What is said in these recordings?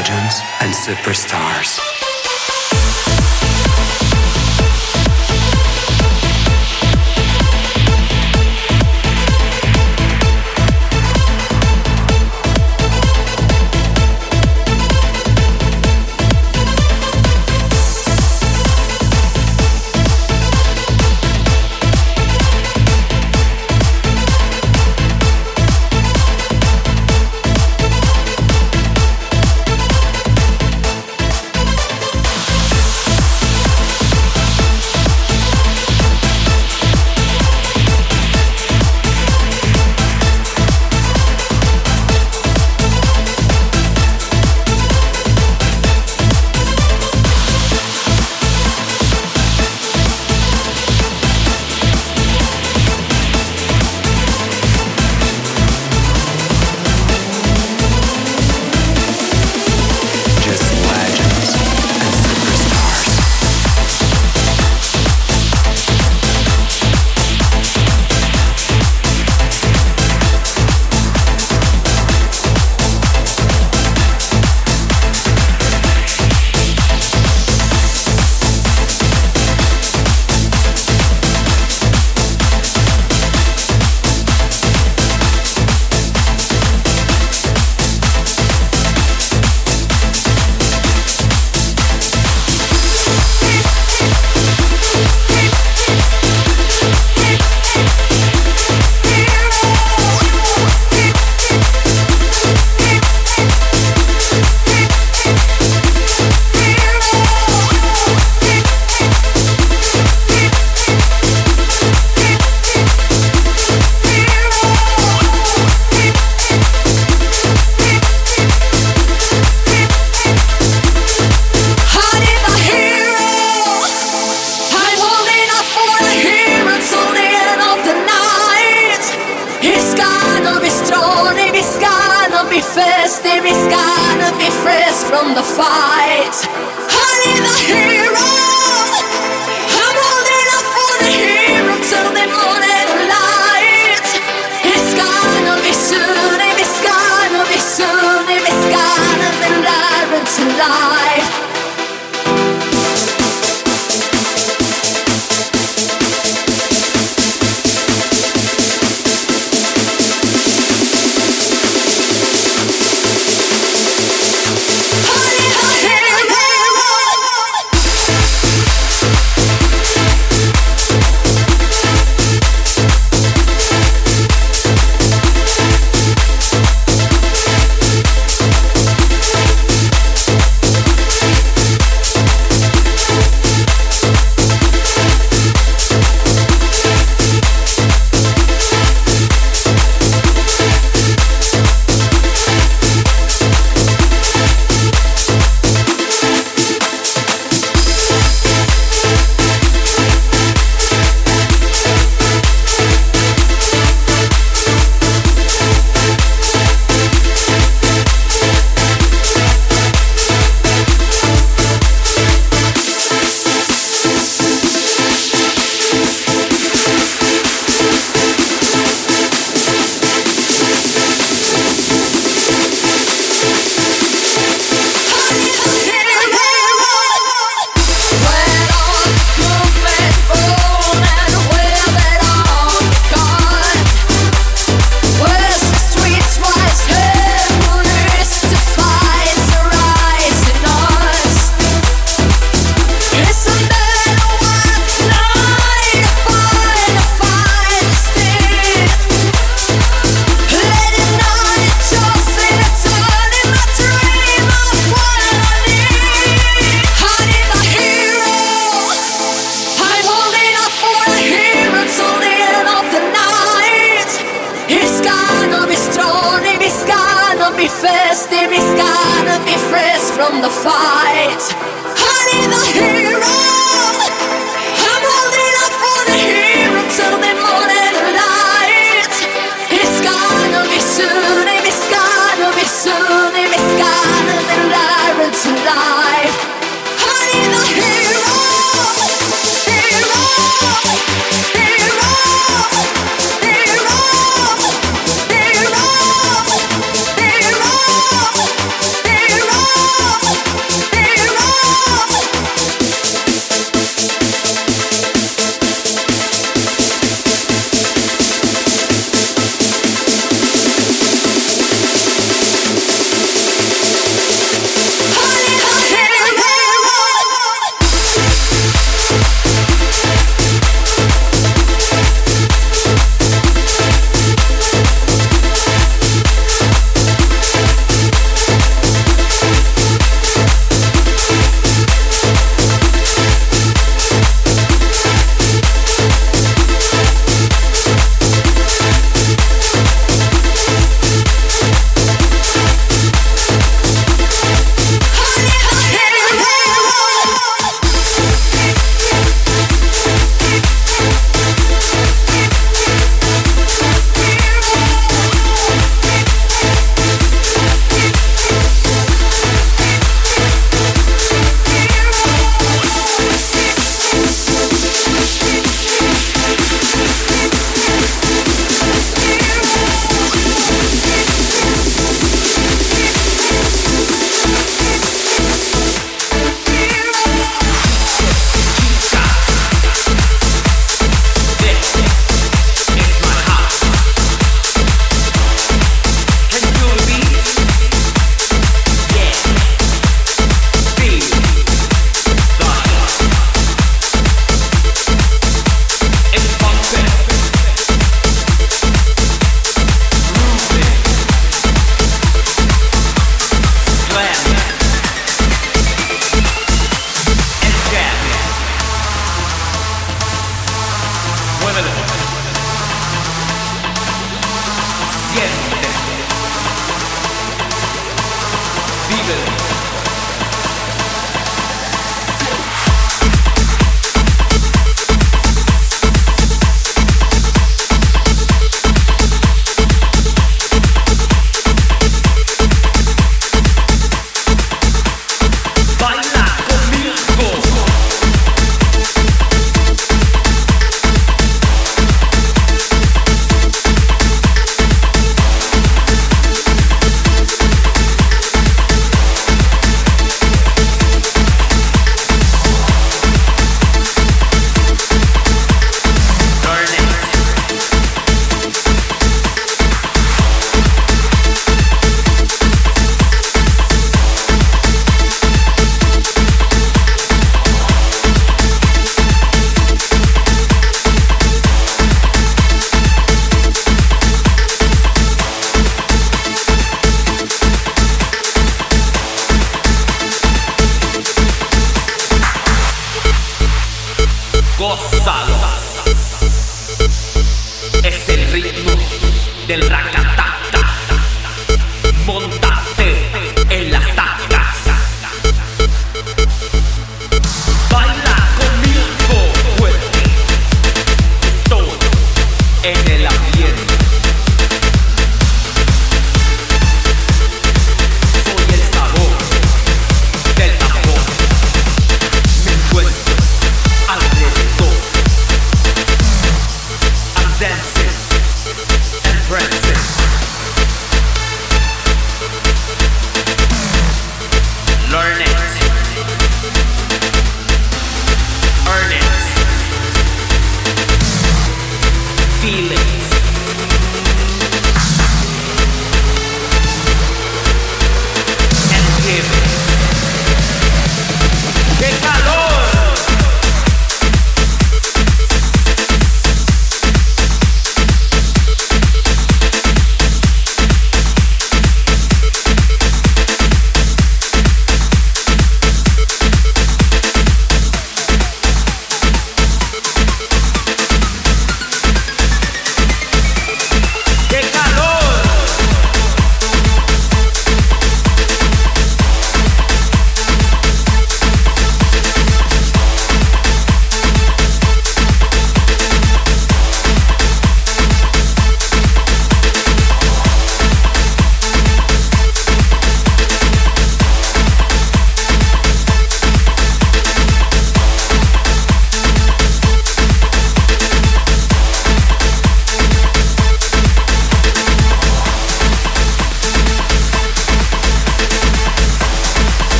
legends and superstars. confess there is gonna be fresh from the fight. Hurry the Somebody's gotta be fresh from the fight. honey. The hero.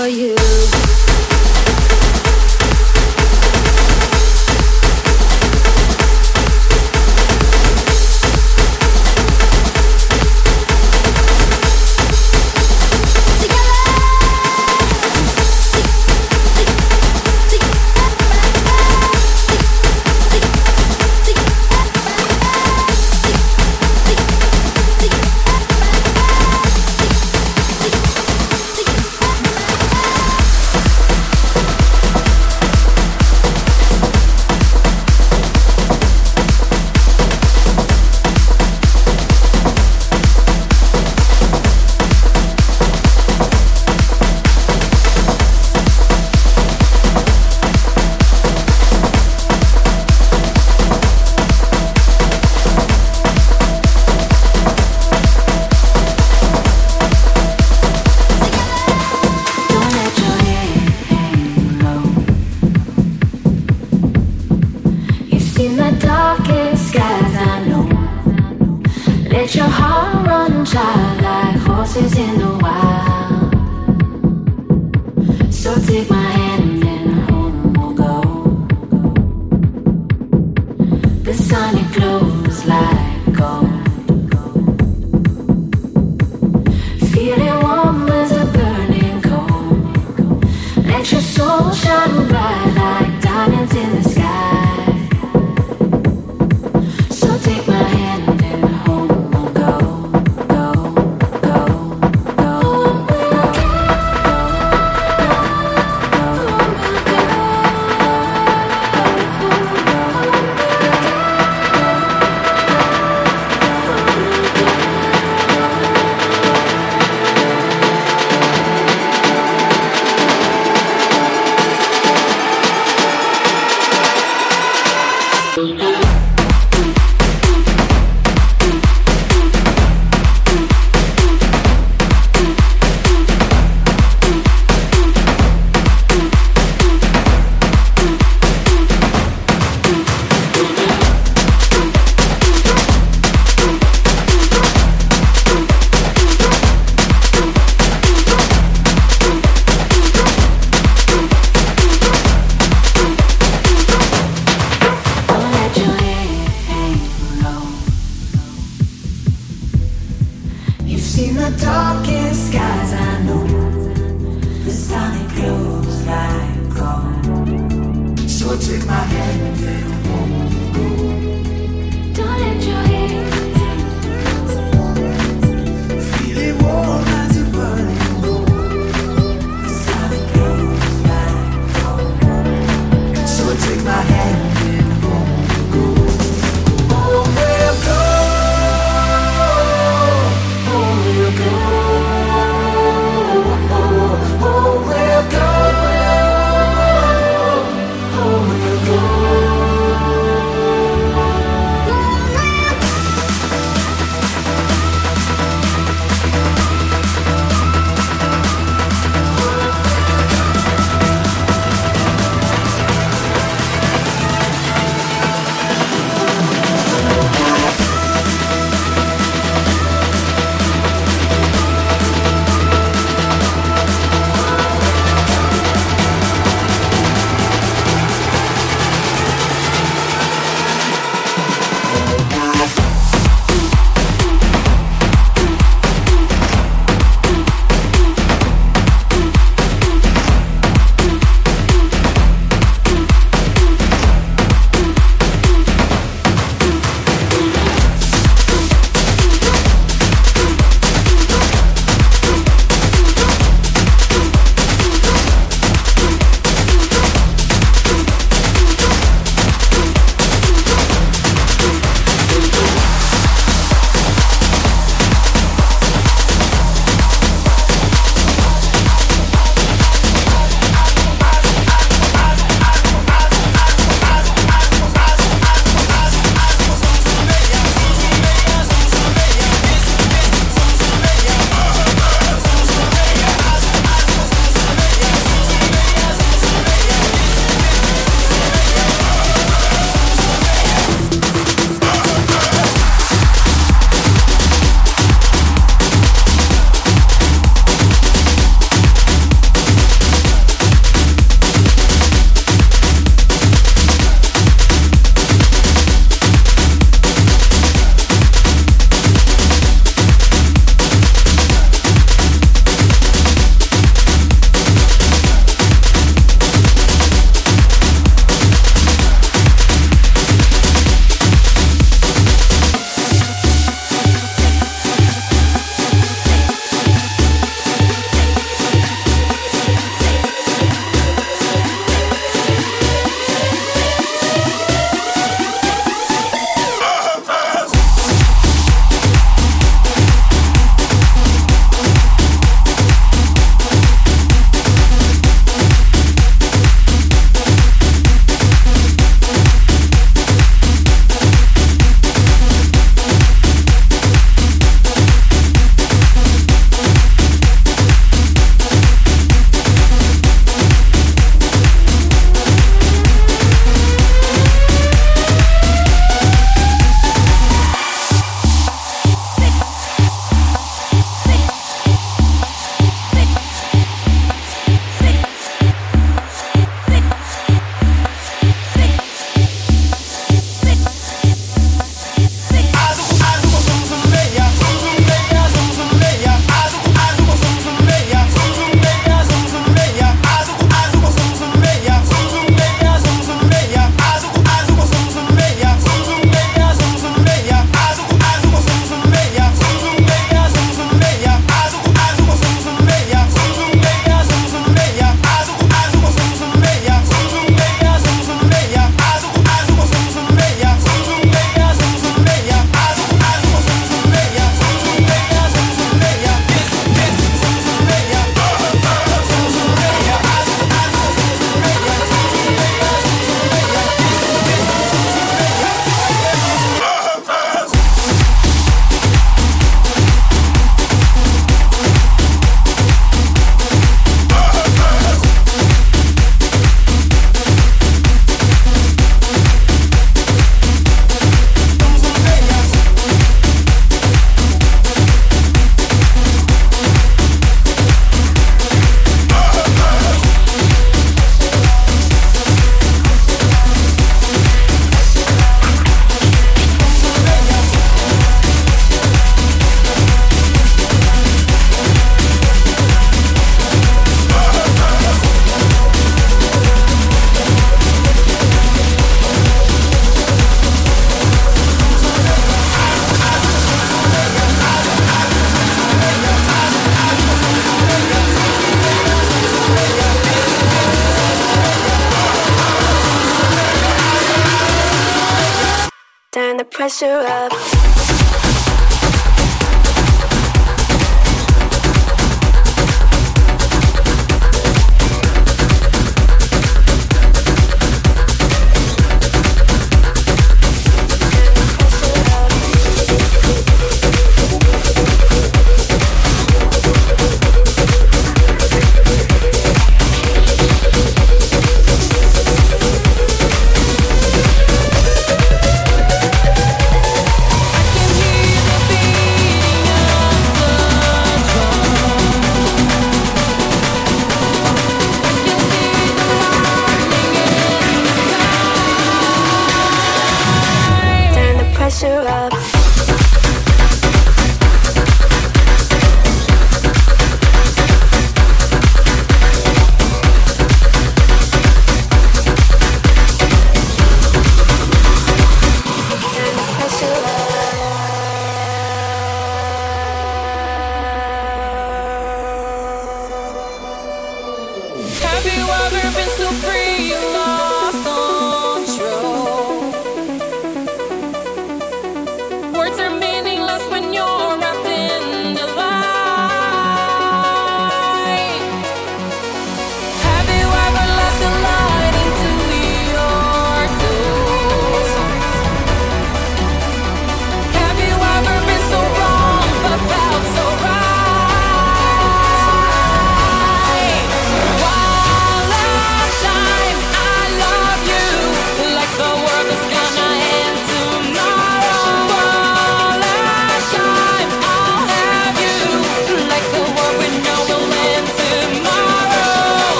for you.